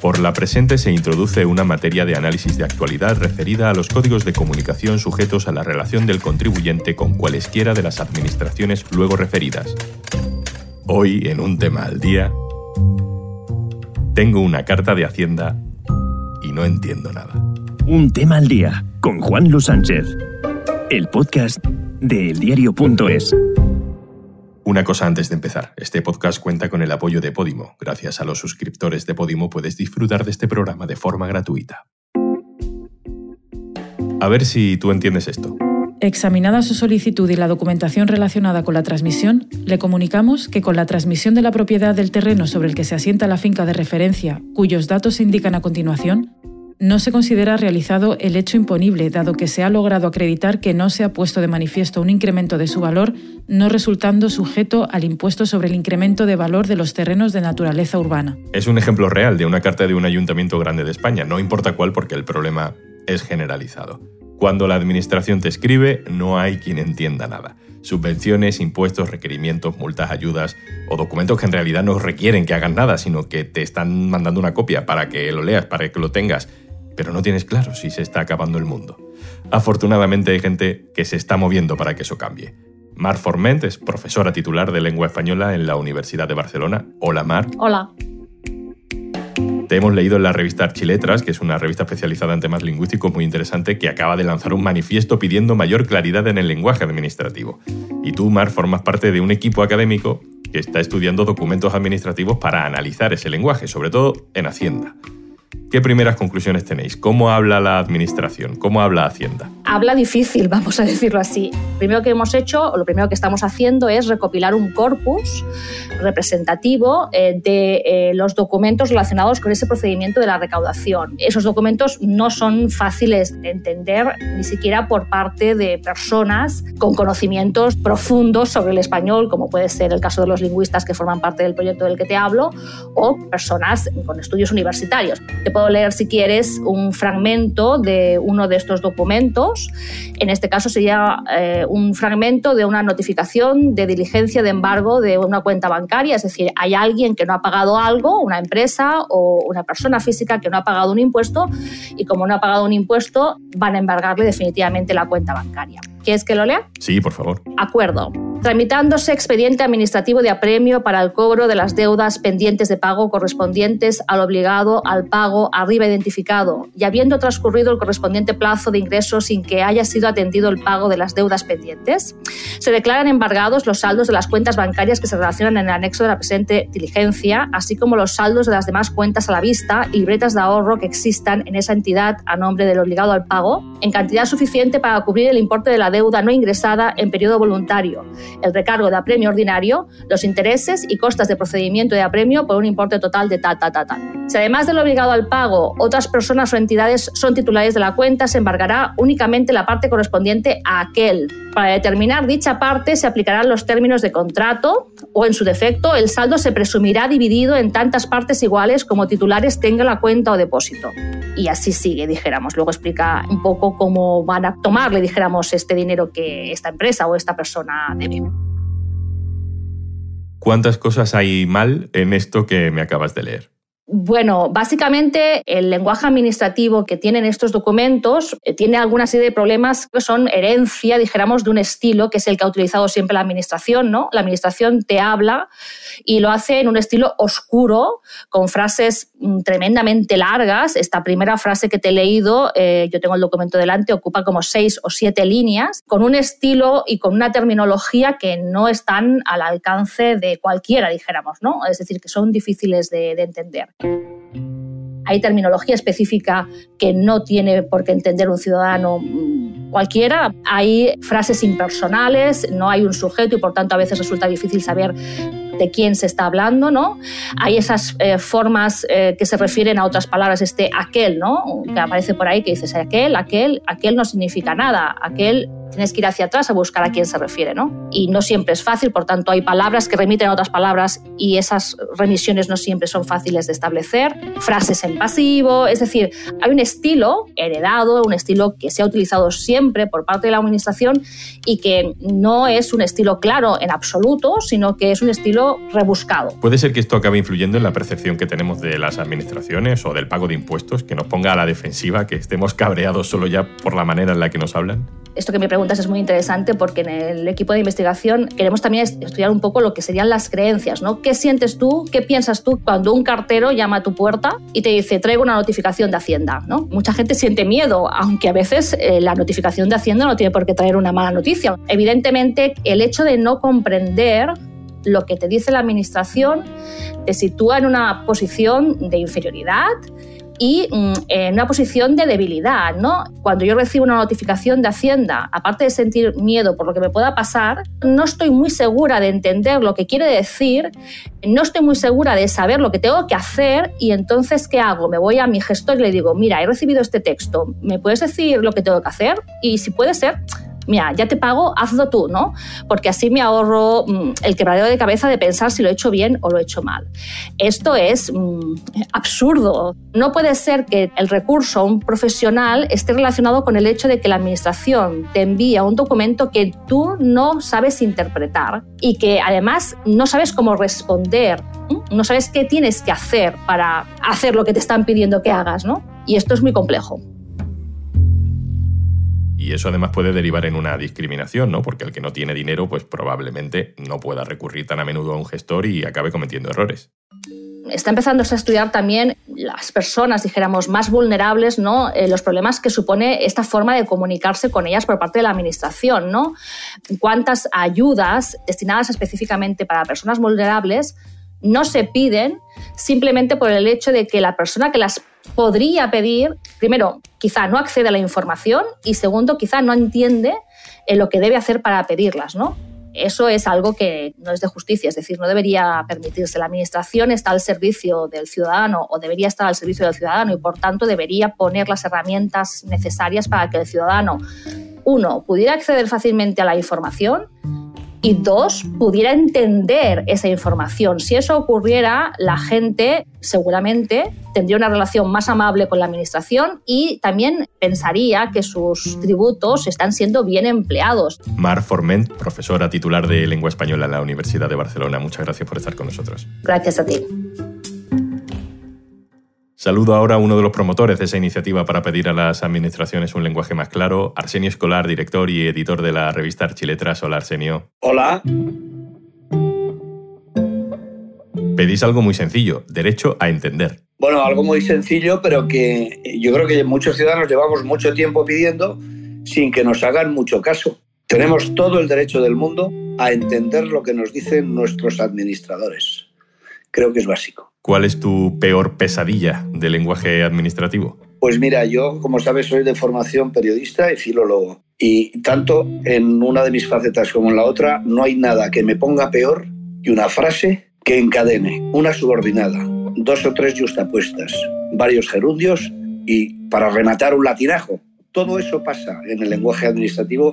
Por la presente se introduce una materia de análisis de actualidad referida a los códigos de comunicación sujetos a la relación del contribuyente con cualesquiera de las administraciones luego referidas. Hoy, en un tema al día, tengo una carta de Hacienda y no entiendo nada. Un tema al día con Juan Luis Sánchez, el podcast de eldiario.es. Una cosa antes de empezar, este podcast cuenta con el apoyo de Podimo. Gracias a los suscriptores de Podimo puedes disfrutar de este programa de forma gratuita. A ver si tú entiendes esto. Examinada su solicitud y la documentación relacionada con la transmisión, le comunicamos que con la transmisión de la propiedad del terreno sobre el que se asienta la finca de referencia, cuyos datos se indican a continuación, no se considera realizado el hecho imponible, dado que se ha logrado acreditar que no se ha puesto de manifiesto un incremento de su valor, no resultando sujeto al impuesto sobre el incremento de valor de los terrenos de naturaleza urbana. Es un ejemplo real de una carta de un ayuntamiento grande de España, no importa cuál porque el problema es generalizado. Cuando la administración te escribe, no hay quien entienda nada. Subvenciones, impuestos, requerimientos, multas, ayudas o documentos que en realidad no requieren que hagan nada, sino que te están mandando una copia para que lo leas, para que lo tengas pero no tienes claro si se está acabando el mundo. Afortunadamente hay gente que se está moviendo para que eso cambie. Mar Forment es profesora titular de lengua española en la Universidad de Barcelona. Hola Mar. Hola. Te hemos leído en la revista Archiletras, que es una revista especializada en temas lingüísticos muy interesante, que acaba de lanzar un manifiesto pidiendo mayor claridad en el lenguaje administrativo. Y tú, Mar, formas parte de un equipo académico que está estudiando documentos administrativos para analizar ese lenguaje, sobre todo en Hacienda. ¿Qué primeras conclusiones tenéis? ¿Cómo habla la Administración? ¿Cómo habla Hacienda? Habla difícil, vamos a decirlo así. Lo primero que hemos hecho, o lo primero que estamos haciendo es recopilar un corpus representativo eh, de eh, los documentos relacionados con ese procedimiento de la recaudación. Esos documentos no son fáciles de entender ni siquiera por parte de personas con conocimientos profundos sobre el español, como puede ser el caso de los lingüistas que forman parte del proyecto del que te hablo, o personas con estudios universitarios leer, si quieres, un fragmento de uno de estos documentos. En este caso sería eh, un fragmento de una notificación de diligencia de embargo de una cuenta bancaria, es decir, hay alguien que no ha pagado algo, una empresa o una persona física que no ha pagado un impuesto y como no ha pagado un impuesto van a embargarle definitivamente la cuenta bancaria. ¿Quieres que lo lea? Sí, por favor. Acuerdo tramitándose expediente administrativo de apremio para el cobro de las deudas pendientes de pago correspondientes al obligado al pago arriba identificado y habiendo transcurrido el correspondiente plazo de ingreso sin que haya sido atendido el pago de las deudas pendientes, se declaran embargados los saldos de las cuentas bancarias que se relacionan en el anexo de la presente diligencia, así como los saldos de las demás cuentas a la vista y libretas de ahorro que existan en esa entidad a nombre del obligado al pago, en cantidad suficiente para cubrir el importe de la deuda no ingresada en periodo voluntario el recargo de apremio ordinario, los intereses y costas de procedimiento de apremio por un importe total de ta, ta, ta, ta. Si además del obligado al pago, otras personas o entidades son titulares de la cuenta, se embargará únicamente la parte correspondiente a aquel. Para determinar dicha parte se aplicarán los términos de contrato o, en su defecto, el saldo se presumirá dividido en tantas partes iguales como titulares tenga la cuenta o depósito. Y así sigue, dijéramos. Luego explica un poco cómo van a tomarle, dijéramos, este dinero que esta empresa o esta persona debe. ¿Cuántas cosas hay mal en esto que me acabas de leer? Bueno, básicamente el lenguaje administrativo que tienen estos documentos eh, tiene alguna serie de problemas que son herencia, dijéramos, de un estilo que es el que ha utilizado siempre la administración, ¿no? La administración te habla y lo hace en un estilo oscuro, con frases mm, tremendamente largas. Esta primera frase que te he leído, eh, yo tengo el documento delante, ocupa como seis o siete líneas, con un estilo y con una terminología que no están al alcance de cualquiera, dijéramos, ¿no? Es decir, que son difíciles de entender. Hay terminología específica que no tiene por qué entender un ciudadano mm, cualquiera. Hay frases impersonales, no hay un sujeto y por tanto a veces resulta difícil saber de quién se está hablando, ¿no? Hay esas eh, formas eh, que se refieren a otras palabras, este aquel, ¿no? Que aparece por ahí que dices aquel, aquel, aquel no significa nada, aquel tienes que ir hacia atrás a buscar a quién se refiere, ¿no? Y no siempre es fácil, por tanto hay palabras que remiten a otras palabras y esas remisiones no siempre son fáciles de establecer, frases en pasivo, es decir, hay un estilo heredado, un estilo que se ha utilizado siempre por parte de la administración y que no es un estilo claro en absoluto, sino que es un estilo rebuscado. ¿Puede ser que esto acabe influyendo en la percepción que tenemos de las administraciones o del pago de impuestos, que nos ponga a la defensiva, que estemos cabreados solo ya por la manera en la que nos hablan? Esto que me preguntas es muy interesante porque en el equipo de investigación queremos también estudiar un poco lo que serían las creencias, ¿no? ¿Qué sientes tú, qué piensas tú cuando un cartero llama a tu puerta y te dice traigo una notificación de Hacienda, ¿no? Mucha gente siente miedo, aunque a veces eh, la notificación de Hacienda no tiene por qué traer una mala noticia. Evidentemente, el hecho de no comprender lo que te dice la administración te sitúa en una posición de inferioridad y mm, en una posición de debilidad, ¿no? Cuando yo recibo una notificación de Hacienda, aparte de sentir miedo por lo que me pueda pasar, no estoy muy segura de entender lo que quiere decir, no estoy muy segura de saber lo que tengo que hacer y entonces ¿qué hago? Me voy a mi gestor y le digo, mira, he recibido este texto, ¿me puedes decir lo que tengo que hacer? Y si puede ser, mira, ya te pago, hazlo tú, ¿no? Porque así me ahorro mm, el quebradero de cabeza de pensar si lo he hecho bien o lo he hecho mal. Esto es mm, absurdo. No puede ser que el recurso a un profesional esté relacionado con el hecho de que la administración te envía un documento que tú no sabes interpretar y que además no sabes cómo responder, no sabes qué tienes que hacer para hacer lo que te están pidiendo que hagas, ¿no? Y esto es muy complejo. Y eso además puede derivar en una discriminación, ¿no? Porque el que no tiene dinero, pues probablemente no pueda recurrir tan a menudo a un gestor y acabe cometiendo errores está empezando a estudiar también las personas, dijéramos, más vulnerables, ¿no? Eh, los problemas que supone esta forma de comunicarse con ellas por parte de la administración, ¿no? Cuántas ayudas destinadas específicamente para personas vulnerables no se piden simplemente por el hecho de que la persona que las podría pedir, primero, quizá no accede a la información y segundo, quizá no entiende eh, lo que debe hacer para pedirlas, ¿no? Eso es algo que no es de justicia, es decir, no debería permitirse. La Administración está al servicio del ciudadano o debería estar al servicio del ciudadano y, por tanto, debería poner las herramientas necesarias para que el ciudadano, uno, pudiera acceder fácilmente a la información y dos, pudiera entender esa información. Si eso ocurriera, la gente seguramente tendría una relación más amable con la administración y también pensaría que sus tributos están siendo bien empleados. Mar Forment, profesora titular de lengua española en la Universidad de Barcelona, muchas gracias por estar con nosotros. Gracias a ti. Saludo ahora a uno de los promotores de esa iniciativa para pedir a las administraciones un lenguaje más claro, Arsenio Escolar, director y editor de la revista Archiletras. Hola, Arsenio. Hola. Pedís algo muy sencillo, derecho a entender. Bueno, algo muy sencillo, pero que yo creo que muchos ciudadanos llevamos mucho tiempo pidiendo sin que nos hagan mucho caso. Tenemos todo el derecho del mundo a entender lo que nos dicen nuestros administradores. Creo que es básico. ¿Cuál es tu peor pesadilla del lenguaje administrativo? Pues mira, yo, como sabes, soy de formación periodista y filólogo. Y tanto en una de mis facetas como en la otra, no hay nada que me ponga peor que una frase que encadene una subordinada, dos o tres justapuestas, varios gerundios y, para rematar, un latinajo. Todo eso pasa en el lenguaje administrativo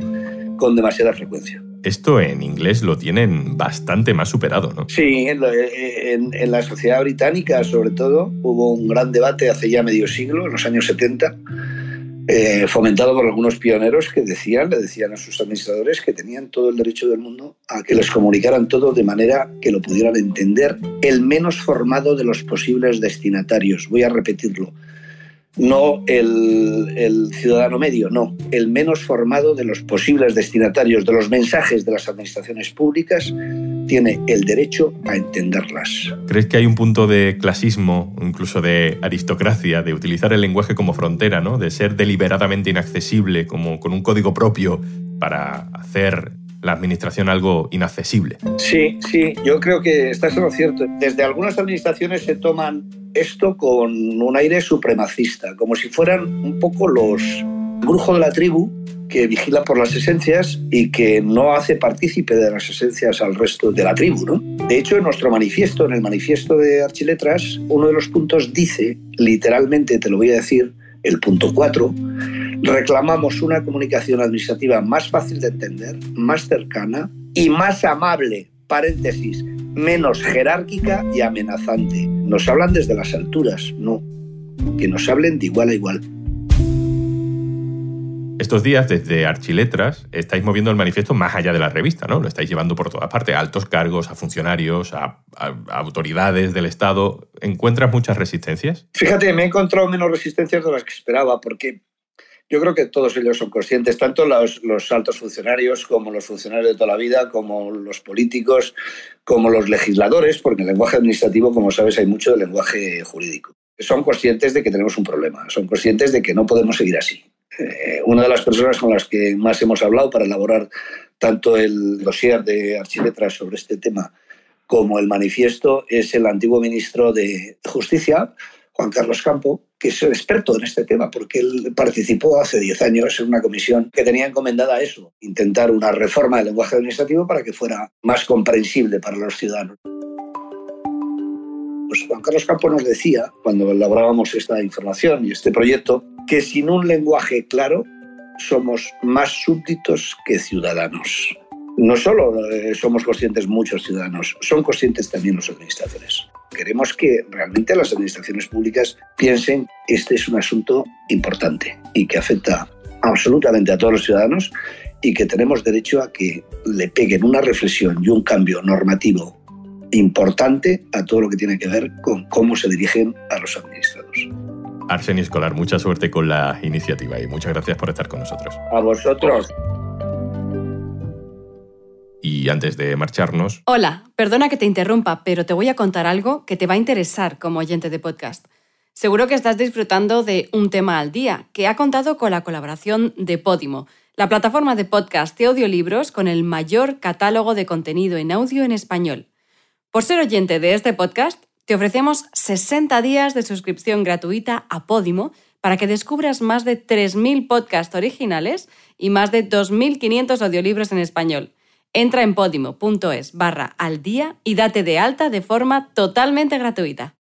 con demasiada frecuencia. Esto en inglés lo tienen bastante más superado, ¿no? Sí, en, la sociedad británica sobre todo hubo un gran debate hace ya medio siglo, en los años 70, eh, fomentado por algunos pioneros que decían, le decían a sus administradores que tenían todo el derecho del mundo a que les comunicaran todo de manera que lo pudieran entender el menos formado de los posibles destinatarios. Voy a repetirlo no el, ciudadano medio, no, el menos formado de los posibles destinatarios de los mensajes de las administraciones públicas tiene el derecho a entenderlas. ¿Crees que hay un punto de clasismo, incluso de aristocracia, de utilizar el lenguaje como frontera, ¿no? de ser deliberadamente inaccesible, como con un código propio para hacer la administración algo inaccesible? Sí, sí, yo creo que estás en cierto. Desde algunas administraciones se toman esto con un aire supremacista, como si fueran un poco los brujo de la tribu que vigila por las esencias y que no hace partícipe de las esencias al resto de la tribu. ¿no? De hecho, en nuestro manifiesto, en el manifiesto de Archiletras, uno de los puntos dice, literalmente te lo voy a decir, el punto 4, Reclamamos una comunicación administrativa más fácil de entender, más cercana y más amable, paréntesis, menos jerárquica y amenazante. Nos hablan desde las alturas, no, que nos hablen de igual a igual. Estos días, desde Archiletras, estáis moviendo el manifiesto más allá de la revista, ¿no? Lo estáis llevando por todas partes, a altos cargos, a funcionarios, a, autoridades del Estado. ¿Encuentras muchas resistencias? Fíjate, me he encontrado menos resistencias de las que esperaba, porque yo creo que todos ellos son conscientes, tanto los, altos funcionarios como los funcionarios de toda la vida, como los políticos, como los legisladores, porque en el lenguaje administrativo, como sabes, hay mucho de lenguaje jurídico. Son conscientes de que tenemos un problema, son conscientes de que no podemos seguir así. Eh, una de las personas con las que más hemos hablado para elaborar tanto el dossier de Archiletras sobre este tema como el manifiesto es el antiguo ministro de Justicia, Juan Carlos Campo, que es el experto en este tema, porque él participó hace 10 años en una comisión que tenía encomendada eso, intentar una reforma del lenguaje administrativo para que fuera más comprensible para los ciudadanos. Pues Juan Carlos Campo nos decía, cuando elaborábamos esta información y este proyecto, que sin un lenguaje claro somos más súbditos que ciudadanos. No solo eh, somos conscientes muchos ciudadanos, son conscientes también los administradores. Queremos que realmente las administraciones públicas piensen que este es un asunto importante y que afecta absolutamente a todos los ciudadanos y que tenemos derecho a que le peguen una reflexión y un cambio normativo importante a todo lo que tiene que ver con cómo se dirigen a los administrados. Arsenio Escolar, mucha suerte con la iniciativa y muchas gracias por estar con nosotros. A vosotros. Y antes de marcharnos... Hola, perdona que te interrumpa, pero te voy a contar algo que te va a interesar como oyente de podcast. Seguro que estás disfrutando de Un tema al día, que ha contado con la colaboración de Podimo, la plataforma de podcast de audiolibros con el mayor catálogo de contenido en audio en español. Por ser oyente de este podcast, te ofrecemos 60 días de suscripción gratuita a Podimo para que descubras más de 3.000 podcasts originales y más de 2.500 audiolibros en español. Entra en podimo.es barra al día y date de alta de forma totalmente gratuita.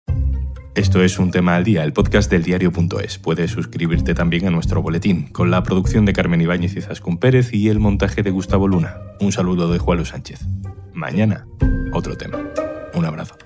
Esto es Un Tema al Día, el podcast del diario.es. Puedes suscribirte también a nuestro boletín, con la producción de Carmen Ibáñez y Zascún Pérez y el montaje de Gustavo Luna. Un saludo de Juan Sánchez. Mañana, otro tema. Un abrazo.